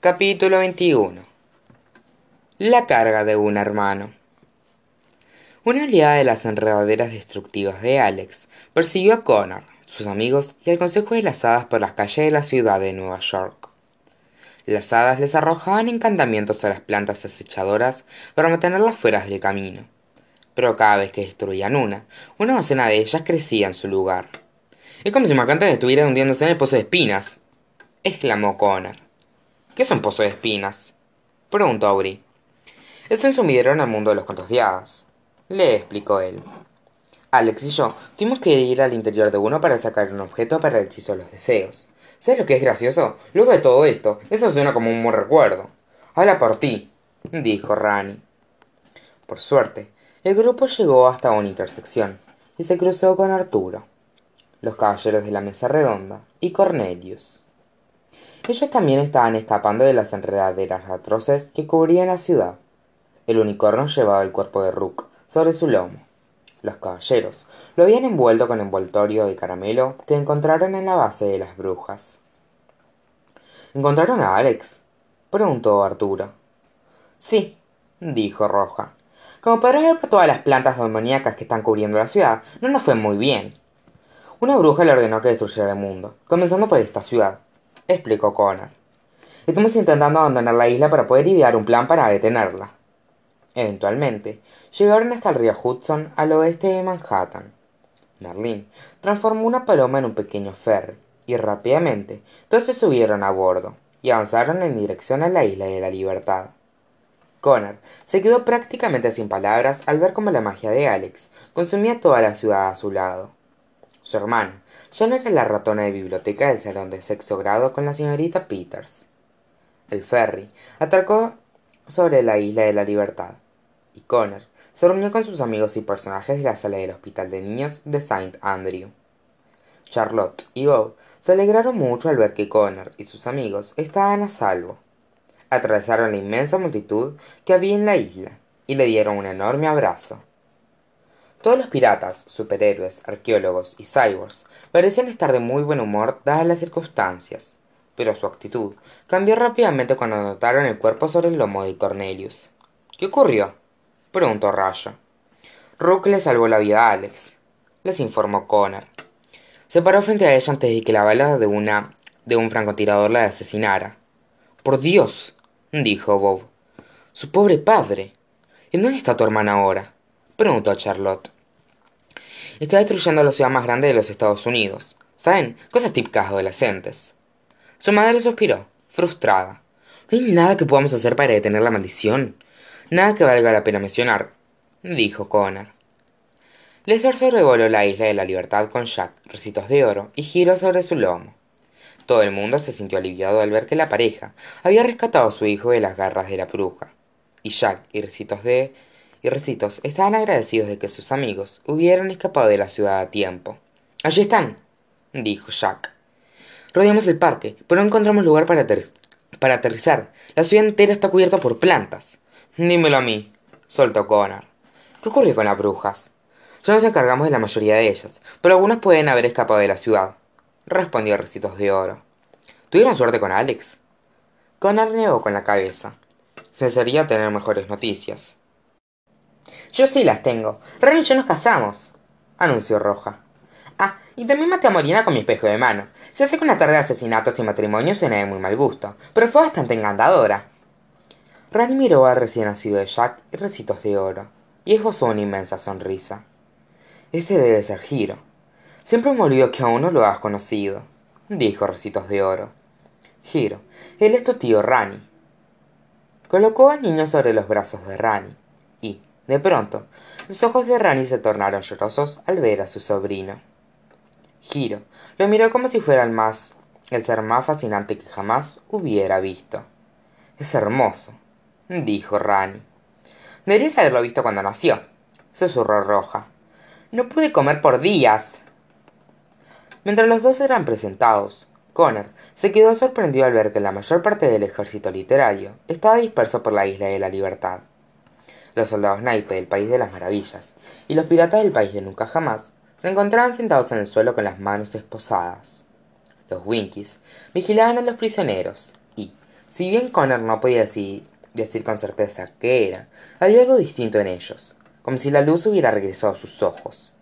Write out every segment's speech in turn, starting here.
capítulo 21 la carga de un hermano una oleada de las enredaderas destructivas de Alex persiguió a Connor, sus amigos y al consejo de las hadas por las calles de la ciudad de Nueva York. Las hadas les arrojaban encantamientos a las plantas acechadoras para mantenerlas fuera del camino, pero cada vez que destruían una, una docena de ellas crecía en su lugar. Es como si Macantán estuviera hundiéndose en el pozo de espinas, exclamó Connor. ¿Qué es un pozo de espinas? preguntó Aubrey. Es un sumidero en el mundo de los cuentos de le explicó él. Alex y yo tuvimos que ir al interior de uno para sacar un objeto para el hechizo de los deseos. ¿Sabes lo que es gracioso? Luego de todo esto, eso suena como un buen recuerdo. Habla por ti, dijo Rani. Por suerte, el grupo llegó hasta una intersección y se cruzó con Arturo, los caballeros de la mesa redonda y Cornelius. Ellos también estaban escapando de las enredaderas atroces que cubrían la ciudad. El unicornio llevaba el cuerpo de Rook, sobre su lomo. Los caballeros lo habían envuelto con envoltorio de caramelo que encontraron en la base de las brujas. ¿Encontraron a Alex? preguntó Arturo. Sí, dijo Roja. Como podrás ver por todas las plantas demoníacas que están cubriendo la ciudad, no nos fue muy bien. Una bruja le ordenó que destruyera el mundo, comenzando por esta ciudad, explicó Connor. Estamos intentando abandonar la isla para poder idear un plan para detenerla. Eventualmente, llegaron hasta el río Hudson al oeste de Manhattan. Merlín transformó una paloma en un pequeño ferry, y rápidamente todos se subieron a bordo y avanzaron en dirección a la isla de la libertad. Connor se quedó prácticamente sin palabras al ver cómo la magia de Alex consumía toda la ciudad a su lado. Su hermano no era la ratona de biblioteca del salón de sexto grado con la señorita Peters. El ferry atracó sobre la isla de la libertad y Connor se reunió con sus amigos y personajes de la sala del hospital de niños de Saint Andrew. Charlotte y Bob se alegraron mucho al ver que Connor y sus amigos estaban a salvo. Atravesaron la inmensa multitud que había en la isla y le dieron un enorme abrazo. Todos los piratas, superhéroes, arqueólogos y cyborgs parecían estar de muy buen humor dadas las circunstancias, pero su actitud cambió rápidamente cuando notaron el cuerpo sobre el lomo de Cornelius. ¿Qué ocurrió? preguntó Rayo. Rook le salvó la vida a Alex, les informó Connor. Se paró frente a ella antes de que la bala de una de un francotirador la asesinara. Por Dios, dijo Bob. Su pobre padre. ¿En dónde está tu hermana ahora? Preguntó Charlotte. Está destruyendo la ciudad más grande de los Estados Unidos. ¿Saben? Cosas típicas adolescentes. Su madre suspiró, frustrada. No hay nada que podamos hacer para detener la maldición. Nada que valga la pena mencionar, dijo Connor. Lester sobrevoló la isla de la libertad con Jack, recitos de oro y giró sobre su lomo. Todo el mundo se sintió aliviado al ver que la pareja había rescatado a su hijo de las garras de la bruja, y Jack y recitos de y recitos estaban agradecidos de que sus amigos hubieran escapado de la ciudad a tiempo. Allí están, dijo Jack. Rodeamos el parque, pero no encontramos lugar para, aterrizar. La ciudad entera está cubierta por plantas. Dímelo a mí, soltó Connor. ¿Qué ocurrió con las brujas? Ya nos encargamos de la mayoría de ellas, pero algunas pueden haber escapado de la ciudad, respondió Recitos de Oro. ¿Tuvieron suerte con Alex? Connor negó con la cabeza. Desearía tener mejores noticias. Yo sí las tengo. Ren y yo nos casamos, anunció Roja. Ah, y también maté a Morina con mi espejo de mano. Ya sé que una tarde de asesinatos y matrimonios suena de muy mal gusto, pero fue bastante encantadora. Rani miró al recién nacido de Jack y Recitos de Oro, y esbozó una inmensa sonrisa. Ese debe ser Giro. Siempre me olvido que aún no lo has conocido, dijo Recitos de Oro. Giro, él es tu tío Rani. Colocó al niño sobre los brazos de Rani, de pronto, los ojos de Rani se tornaron llorosos al ver a su sobrino. Giro lo miró como si fuera el más el ser más fascinante que jamás hubiera visto. Es hermoso, dijo Rani. Deberías haberlo visto cuando nació, susurró Roja. No pude comer por días. Mientras los dos eran presentados, Connor se quedó sorprendido al ver que la mayor parte del ejército literario estaba disperso por la isla de la libertad. Los soldados naipe del País de las Maravillas y los piratas del País de Nunca Jamás se encontraban sentados en el suelo con las manos esposadas. Los Winkies vigilaban a los prisioneros Si bien Connor no podía decir, decir con certeza qué era, había algo distinto en ellos, como si la luz hubiera regresado a sus ojos.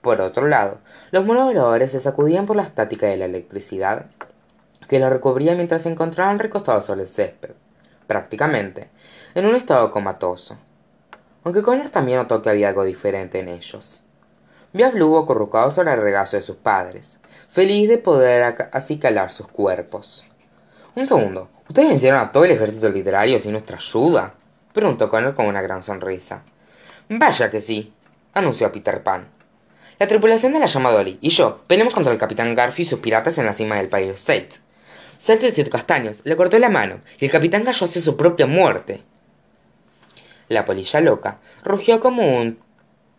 Por otro lado, los monos voladores se sacudían por la estática de la electricidad que los recubría mientras se encontraban recostados sobre el césped, prácticamente, en un estado comatoso. Aunque Connor también notó que había algo diferente en ellos. Vio a Blue acurrucado sobre el regazo de sus padres, feliz de poder acicalar sus cuerpos. Un segundo, ¿ustedes vencieron a todo el ejército literario sin nuestra ayuda? preguntó Connor con una gran sonrisa. Vaya que sí, anunció Peter Pan. La tripulación de la llama Dolly y yo peleamos contra el capitán Garfio y sus piratas en la cima del Pirate State. Siete castaños le cortó la mano y el capitán cayó hacia su propia muerte. La polilla loca rugió como un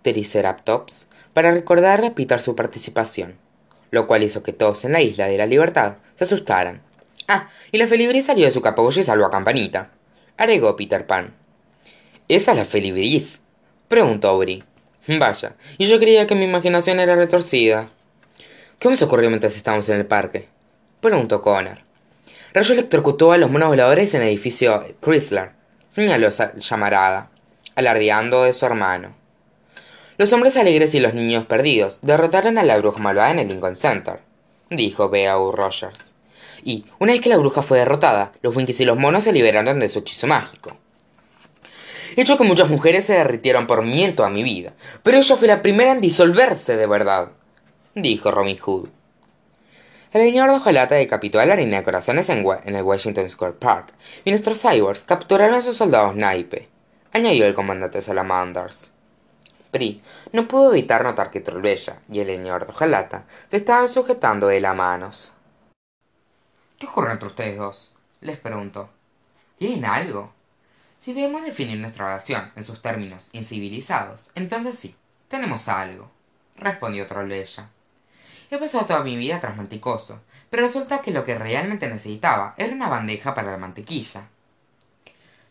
Triceratops para recordarle a Peter su participación, lo cual hizo que todos en la isla de la libertad se asustaran. Ah, y la felibris salió de su capullo y salvó a Campanita, agregó Peter Pan. ¿Esa es la felibris? preguntó Bri. Vaya, y yo creía que mi imaginación era retorcida. ¿Qué nos ocurrió mientras estábamos en el parque? preguntó Connor. Rayo electrocutó a los monos voladores en el edificio Chrysler, señaló llamarada, alardeando de su hermano. Los hombres alegres y los niños perdidos derrotaron a la bruja malvada en el Lincoln Center, dijo B.A.U. Rogers. Y, una vez que la bruja fue derrotada, los Winkies y los monos se liberaron de su hechizo mágico hecho que muchas mujeres se derritieron por miedo toda mi vida, pero ella fue la primera en disolverse de verdad, dijo Robin Hood. El señor de hojalata decapitó a la reina de corazones en, el Washington Square Park, y nuestros cyborgs capturaron a sus soldados naipe, añadió el comandante Salamanders. Pri no pudo evitar notar que Trollbella y el señor de hojalata se estaban sujetando de las manos. ¿Qué ocurre entre ustedes dos? les preguntó. ¿Tienen algo? Si debemos definir nuestra relación en sus términos incivilizados, entonces sí, tenemos algo, respondió Trollbella. He pasado toda mi vida tras manticoso, pero resulta que lo que realmente necesitaba era una bandeja para la mantequilla.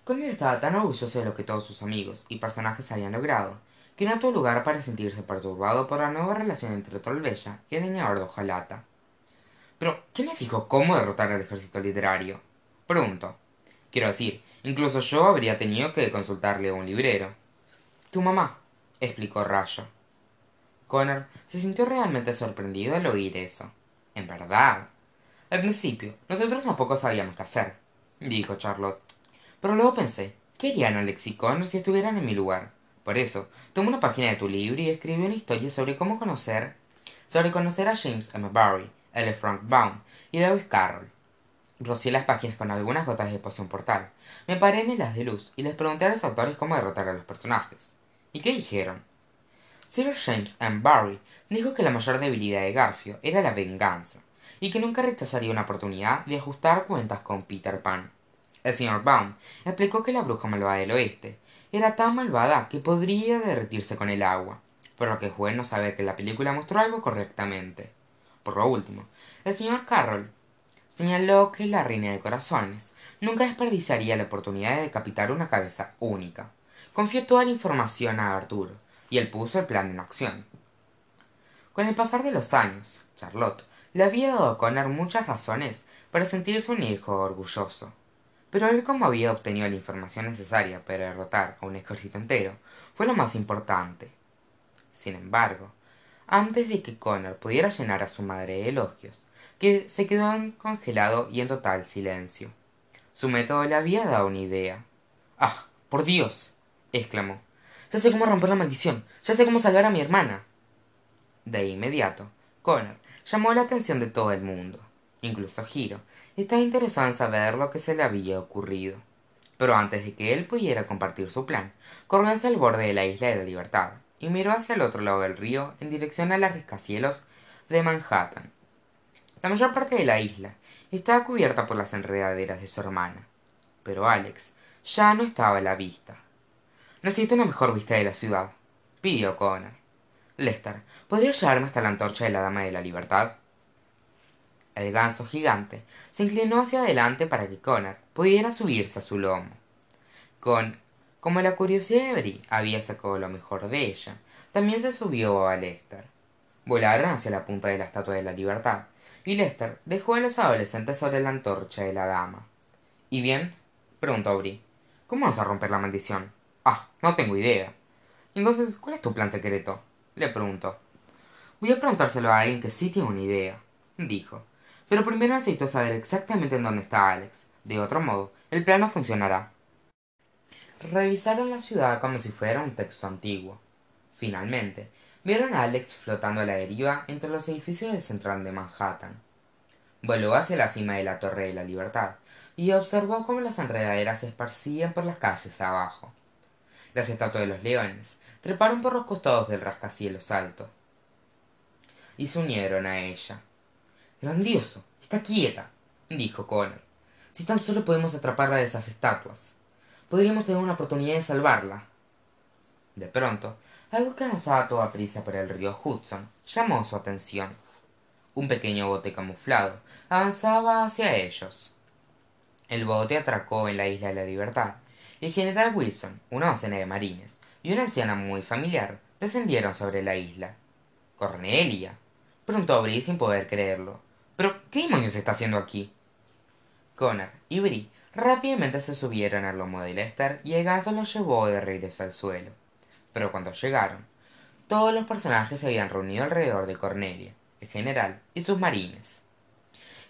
Connor estaba tan orgulloso de lo que todos sus amigos y personajes habían logrado, que no tuvo lugar para sentirse perturbado por la nueva relación entre Trollbella y el leñador de. Pero, ¿quién les dijo cómo derrotar al ejército literario? Preguntó. Quiero decir, Incluso yo habría tenido que consultarle a un librero. Tu mamá, explicó Rayo. Connor se sintió realmente sorprendido al oír eso. En verdad. Al principio, nosotros tampoco sabíamos qué hacer, dijo Charlotte. Pero luego pensé, ¿qué harían Alex y Connor si estuvieran en mi lugar? Por eso, tomé una página de tu libro y escribí una historia sobre cómo conocer, sobre conocer a James M. Barry, L. Frank Baum y Lewis Carroll. Rocié las páginas con algunas gotas de poción portal. Me paré en las de luz y les pregunté a los autores cómo derrotar a los personajes. ¿Y qué dijeron? Sir James. Barry dijo que la mayor debilidad de Garfio era la venganza, y que nunca rechazaría una oportunidad de ajustar cuentas con Peter Pan. El señor Baum explicó que la bruja malvada del oeste era tan malvada que podría derretirse con el agua, por lo que es bueno saber que la película mostró algo correctamente. Por lo último, el señor Carroll señaló que la reina de corazones nunca desperdiciaría la oportunidad de decapitar una cabeza única. Confió toda la información a Arturo, y él puso el plan en acción. Con el pasar de los años, Charlotte le había dado a Connor muchas razones para sentirse un hijo orgulloso. Pero ver cómo había obtenido la información necesaria para derrotar a un ejército entero fue lo más importante. Sin embargo, antes de que Connor pudiera llenar a su madre de elogios, que se quedó congelado y en total silencio. Su método le había dado una idea. ¡Ah! ¡Por Dios! exclamó. Ya sé cómo romper la maldición. Ya sé cómo salvar a mi hermana. De inmediato, Connor llamó la atención de todo el mundo. Incluso Giro estaba interesado en saber lo que se le había ocurrido. Pero antes de que él pudiera compartir su plan, corrió hacia el borde de la isla de la libertad y miró hacia el otro lado del río en dirección a las rascacielos de Manhattan. La mayor parte de la isla estaba cubierta por las enredaderas de su hermana, pero Alex ya no estaba a la vista. Necesito una mejor vista de la ciudad, pidió Connor. Lester, ¿podría llevarme hasta la antorcha de la Dama de la Libertad? El ganso gigante se inclinó hacia adelante para que Connor pudiera subirse a su lomo. Con, como la curiosidad de Bri había sacado lo mejor de ella, también se subió a Lester. Volaron hacia la punta de la Estatua de la Libertad y Lester dejó a los adolescentes sobre la antorcha de la dama. y bien preguntó Bri cómo vamos a romper la maldición ah no tengo idea. Entonces cuál es tu plan secreto le preguntó voy a preguntárselo a alguien que sí tiene una idea dijo. Pero primero necesito saber exactamente en dónde está alex. De otro modo el plan no funcionará. Revisaron la ciudad como si fuera un texto antiguo. Finalmente vieron a alex flotando a la deriva entre los edificios del central de manhattan. Voló hacia la cima de la torre de la libertad y observó cómo las enredaderas se esparcían por las calles abajo las estatuas de los leones. Treparon por los costados del rascacielos alto. Y se unieron a ella. Grandioso está quieta dijo connor. Si tan solo podemos atraparla de esas estatuas. Podríamos tener una oportunidad de salvarla. De pronto algo que avanzaba a toda prisa por el río hudson llamó su atención. Un pequeño bote camuflado avanzaba hacia ellos. El bote atracó en la isla de la libertad el general wilson una docena de marines y una anciana muy familiar descendieron sobre la isla. Cornelia preguntó Bri sin poder creerlo. Pero qué demonios está haciendo aquí connor y Bri rápidamente se subieron al lomo de lester y el ganso los llevó de regreso al suelo. Pero cuando llegaron todos los personajes se habían reunido alrededor de cornelia el general y sus marines.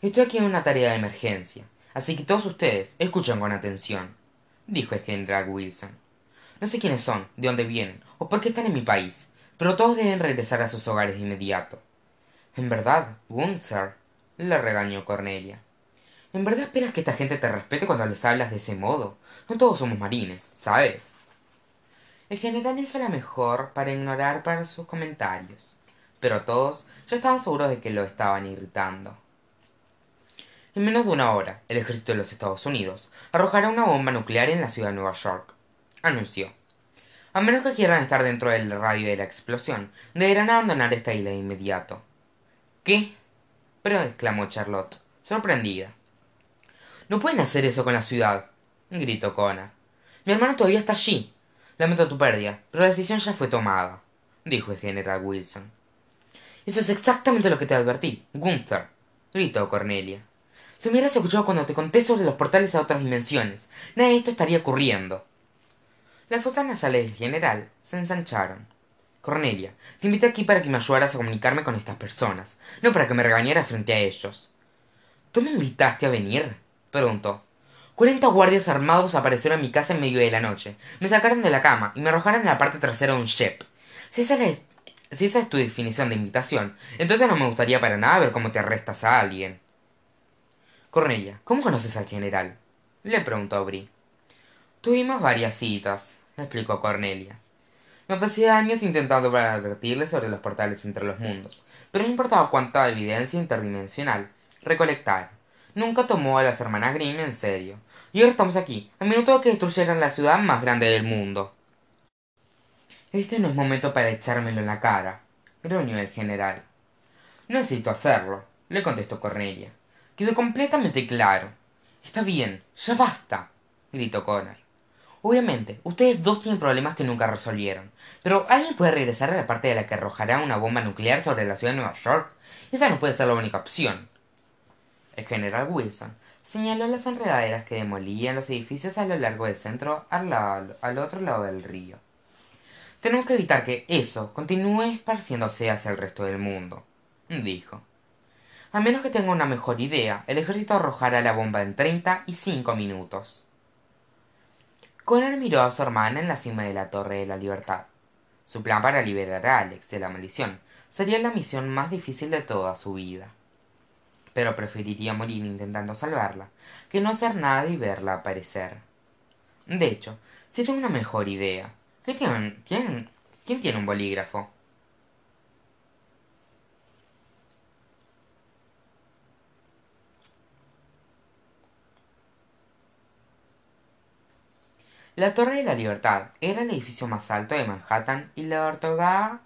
Estoy aquí en una tarea de emergencia así que todos ustedes escuchen con atención dijo el general wilson. No sé quiénes son de dónde vienen o por qué están en mi país pero todos deben regresar a sus hogares de inmediato. En verdad gunther le regañó cornelia. En verdad esperas que esta gente te respete cuando les hablas de ese modo. No todos somos marines sabes el general hizo la mejor para ignorar para sus comentarios pero todos ya estaban seguros de que lo estaban irritando en menos de una hora el ejército de los estados unidos arrojará una bomba nuclear en la ciudad de nueva york anunció. A menos que quieran estar dentro del radio de la explosión deberán abandonar esta isla de inmediato. Qué pero exclamó charlotte sorprendida. No pueden hacer eso con la ciudad gritó connor mi hermano todavía está allí. Lamento tu pérdida pero la decisión ya fue tomada dijo el general wilson. Eso es exactamente lo que te advertí gunther gritó cornelia si me hubieras escuchado cuando te conté sobre los portales a otras dimensiones. Nada de esto estaría ocurriendo. Las fosas nasales del general se ensancharon. Cornelia te invité aquí para que me ayudaras a comunicarme con estas personas no para que me regañaras frente a ellos. Tú me invitaste a venir preguntó. Cuarenta guardias armados aparecieron en mi casa en medio de la noche. Me sacaron de la cama y me arrojaron en la parte trasera de un shep si si esa es tu definición de invitación entonces no me gustaría para nada ver cómo te arrestas a alguien cornelia cómo conoces al general le preguntó Bri. tuvimos varias citas explicó cornelia. Me pasé años intentando advertirle sobre los portales entre los mundos pero no importaba cuánta evidencia interdimensional recolectara. Nunca tomó a las hermanas Grimm en serio. Y ahora estamos aquí a minuto de que destruyeran la ciudad más grande del mundo. Este no es momento para echármelo en la cara gruñó el general. No necesito hacerlo le contestó cornelia quedó completamente claro. Está bien ya basta gritó connor. Obviamente ustedes dos tienen problemas que nunca resolvieron. Pero alguien puede regresar a la parte de la que arrojará una bomba nuclear sobre la ciudad de nueva york esa no puede ser la única opción. El general wilson señaló las enredaderas que demolían los edificios a lo largo del centro al, al otro lado del río. Tenemos que evitar que eso continúe esparciéndose hacia el resto del mundo dijo a menos que tenga una mejor idea el ejército arrojará la bomba en treinta y cinco minutos. Connor miró a su hermana en la cima de la torre de la libertad. Su plan para liberar a alex de la maldición sería la misión más difícil de toda su vida. Pero preferiría morir intentando salvarla que no hacer nada y verla aparecer. De hecho si tengo una mejor idea quién tiene un bolígrafo la torre de la libertad era el edificio más alto de manhattan y le otorgaba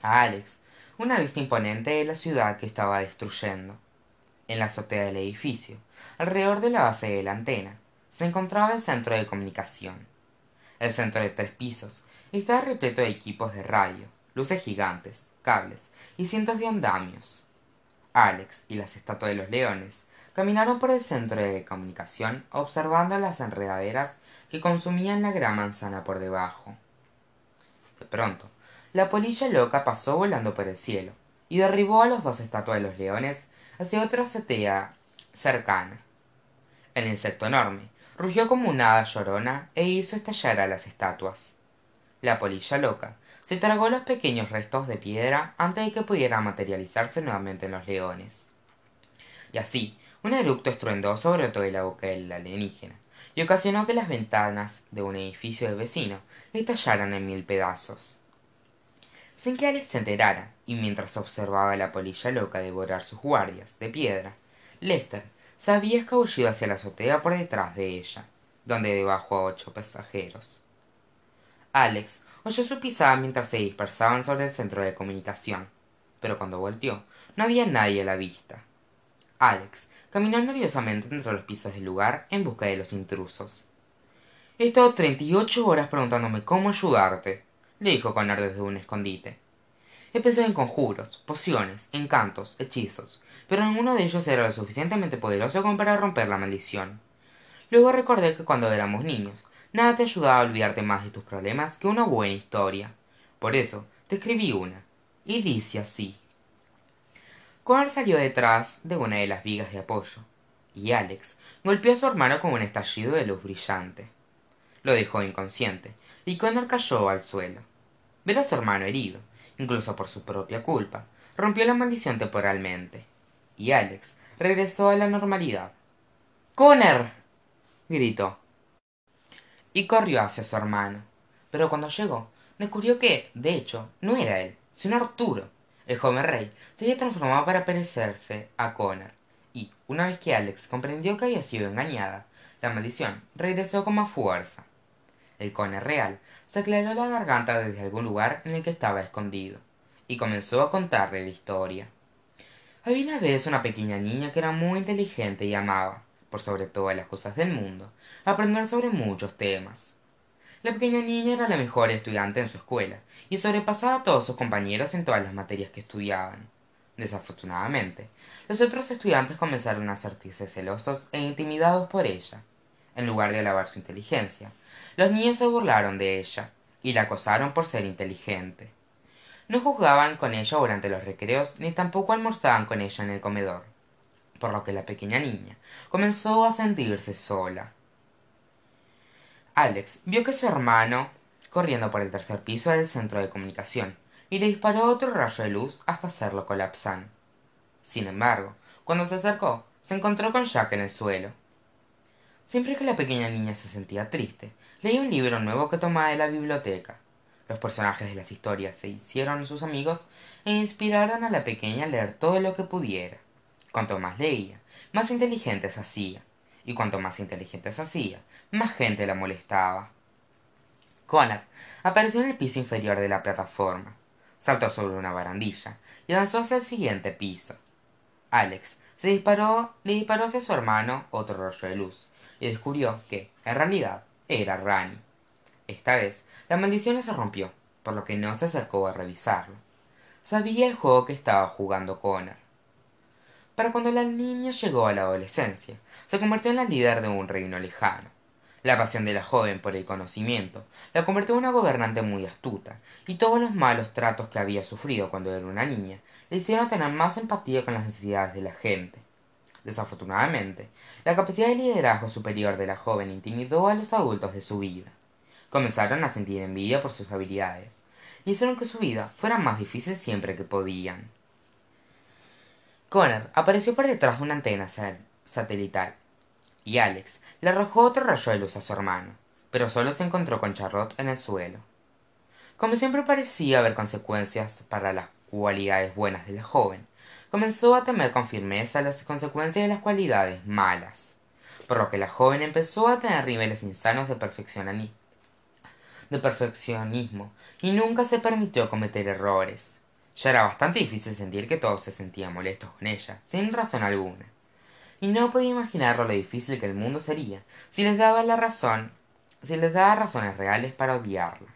a alex una vista imponente de la ciudad que estaba destruyendo en la azotea del edificio alrededor de la base de la antena. Se encontraba el centro de comunicación. El centro de tres pisos estaba repleto de equipos de radio luces gigantes cables y cientos de andamios. Alex y las estatuas de los leones caminaron por el centro de comunicación observando las enredaderas que consumían la gran manzana por debajo. De pronto la polilla loca pasó volando por el cielo y derribó a las dos estatuas de los leones hacia otra azotea cercana. El insecto enorme rugió como una hada llorona e hizo estallar a las estatuas. La polilla loca se tragó los pequeños restos de piedra antes de que pudieran materializarse nuevamente en los leones. Y así un eructo estruendoso brotó de la boca del alienígena y ocasionó que las ventanas de un edificio de vecino estallaran en mil pedazos. Sin que alex se enterara y mientras observaba a la polilla loca devorar sus guardias de piedra lester se había escabullido hacia la azotea por detrás de ella donde debajo a ocho pasajeros. Alex oyó su pisada mientras se dispersaban sobre el centro de comunicación pero cuando volteó no había nadie a la vista. Alex caminó nerviosamente entre los pisos del lugar en busca de los intrusos. He estado treinta y ocho horas preguntándome cómo ayudarte le dijo connor desde un escondite. He en conjuros pociones encantos hechizos pero ninguno de ellos era lo suficientemente poderoso como para romper la maldición. Luego recordé que cuando éramos niños nada te ayudaba a olvidarte más de tus problemas que una buena historia. Por eso te escribí una y dice así connor salió detrás de una de las vigas de apoyo y alex golpeó a su hermano con un estallido de luz brillante. Lo dejó inconsciente y connor cayó al suelo. Ver a su hermano herido incluso por su propia culpa rompió la maldición temporalmente y alex regresó a la normalidad. Connor gritó y corrió hacia su hermano. Pero cuando llegó descubrió que de hecho no era él sino arturo el joven rey se transformado para parecerse a connor y una vez que alex comprendió que había sido engañada la maldición regresó con más fuerza. El connor real se aclaró la garganta desde algún lugar en el que estaba escondido y comenzó a contarle la historia. Había una vez una pequeña niña que era muy inteligente y amaba por sobre todas las cosas del mundo aprender sobre muchos temas la pequeña niña era la mejor estudiante en su escuela y sobrepasaba a todos sus compañeros en todas las materias que estudiaban. Desafortunadamente los otros estudiantes comenzaron a sentirse celosos e intimidados por ella. En lugar de alabar su inteligencia los niños se burlaron de ella y la acosaron por ser inteligente. No jugaban con ella durante los recreos ni tampoco almorzaban con ella en el comedor por lo que la pequeña niña comenzó a sentirse sola alex vio que su hermano corriendo por el tercer piso del centro de comunicación y le disparó otro rayo de luz hasta hacerlo colapsar. Sin embargo cuando se acercó se encontró con jack en el suelo. Siempre que la pequeña niña se sentía triste leía un libro nuevo que tomaba de la biblioteca. Los personajes de las historias se hicieron sus amigos e inspiraron a la pequeña a leer todo lo que pudiera. Cuanto más leía más inteligente se hacía y cuanto más inteligente se hacía más gente la molestaba. Connor apareció en el piso inferior de la plataforma saltó sobre una barandilla y avanzó hacia el siguiente piso. Alex se disparó le disparó hacia su hermano otro rollo de luz y descubrió que en realidad era rani. Esta vez la maldición se rompió por lo que no se acercó a revisarlo. Sabía el juego que estaba jugando connor para cuando la niña llegó a la adolescencia se convirtió en la líder de un reino lejano. La pasión de la joven por el conocimiento la convirtió en una gobernante muy astuta y todos los malos tratos que había sufrido cuando era una niña le hicieron tener más empatía con las necesidades de la gente. Desafortunadamente la capacidad de liderazgo superior de la joven intimidó a los adultos de su vida. Comenzaron a sentir envidia por sus habilidades y hicieron que su vida fuera más difícil siempre que podían connor apareció por detrás de una antena satelital y alex le arrojó otro rayo de luz a su hermano pero solo se encontró con charlotte en el suelo. Como siempre parecía haber consecuencias para las cualidades buenas de la joven comenzó a temer con firmeza las consecuencias de las cualidades malas por lo que la joven empezó a tener niveles insanos de perfeccionismo y nunca se permitió cometer errores ya era bastante difícil sentir que todos se sentían molestos con ella sin razón alguna. Y no podía imaginar lo difícil que el mundo sería si les daba la razón si les daba razones reales para odiarla.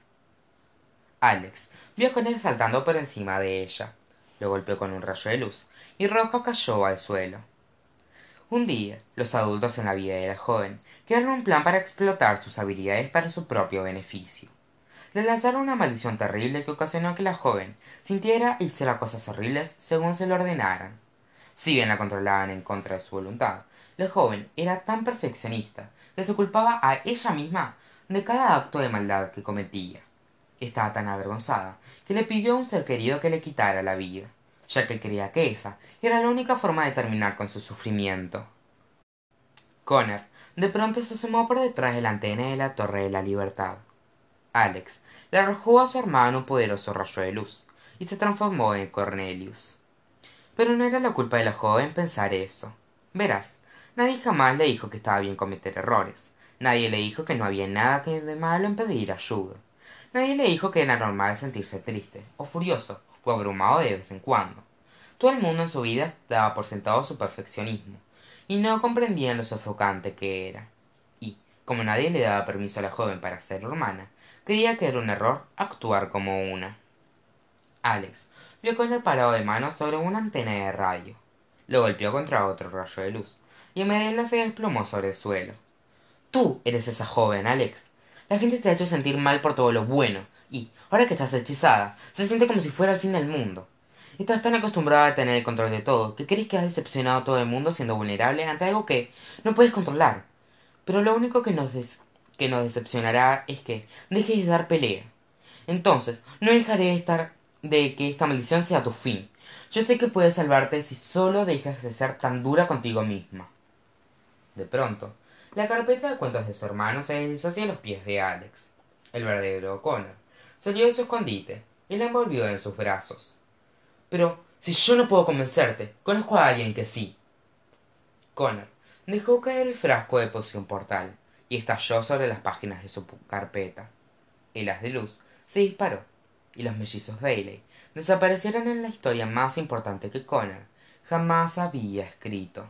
Alex vio a él saltando por encima de ella. Lo golpeó con un rayo de luz y roja cayó al suelo. Un día los adultos en la vida de la joven crearon un plan para explotar sus habilidades para su propio beneficio le lanzaron una maldición terrible que ocasionó que la joven sintiera y hiciera cosas horribles según se lo ordenaran. Si bien la controlaban en contra de su voluntad la joven era tan perfeccionista que se culpaba a ella misma de cada acto de maldad que cometía. Estaba tan avergonzada que le pidió a un ser querido que le quitara la vida ya que creía que esa era la única forma de terminar con su sufrimiento. Connor de pronto se asomó por detrás de la antena de la torre de la libertad alex le arrojó a su hermano un poderoso rayo de luz y se transformó en cornelius. Pero no era la culpa de la joven pensar eso. Verás nadie jamás le dijo que estaba bien cometer errores. Nadie le dijo que no había nada de malo en pedir ayuda. Nadie le dijo que era normal sentirse triste o furioso o abrumado de vez en cuando. Todo el mundo en su vida daba por sentado su perfeccionismo y no comprendían lo sofocante que era. Y como nadie le daba permiso a la joven para ser hermana creía que era un error actuar como una. Alex vio con el parado de manos sobre una antena de radio. Lo golpeó contra otro rayo de luz y Merela se desplomó sobre el suelo. Tú eres esa joven alex. La gente te ha hecho sentir mal por todo lo bueno y ahora que estás hechizada se siente como si fuera el fin del mundo. Estás tan acostumbrada a tener el control de todo que crees que has decepcionado a todo el mundo siendo vulnerable ante algo que no puedes controlar. Pero lo único que nos, que nos decepcionará es que dejes de dar pelea. Entonces no dejaré de estar de que esta maldición sea tu fin. Yo sé que puedes salvarte si solo dejas de ser tan dura contigo misma. De pronto la carpeta de cuentos de su hermano se deslizó hacia los pies de alex el verdadero connor salió de su escondite y la envolvió en sus brazos. Pero si yo no puedo convencerte conozco a alguien que sí. Connor dejó caer el frasco de poción portal y estalló sobre las páginas de su carpeta. El haz de luz se disparó. Y los mellizos bailey desaparecieron en la historia más importante que connor jamás había escrito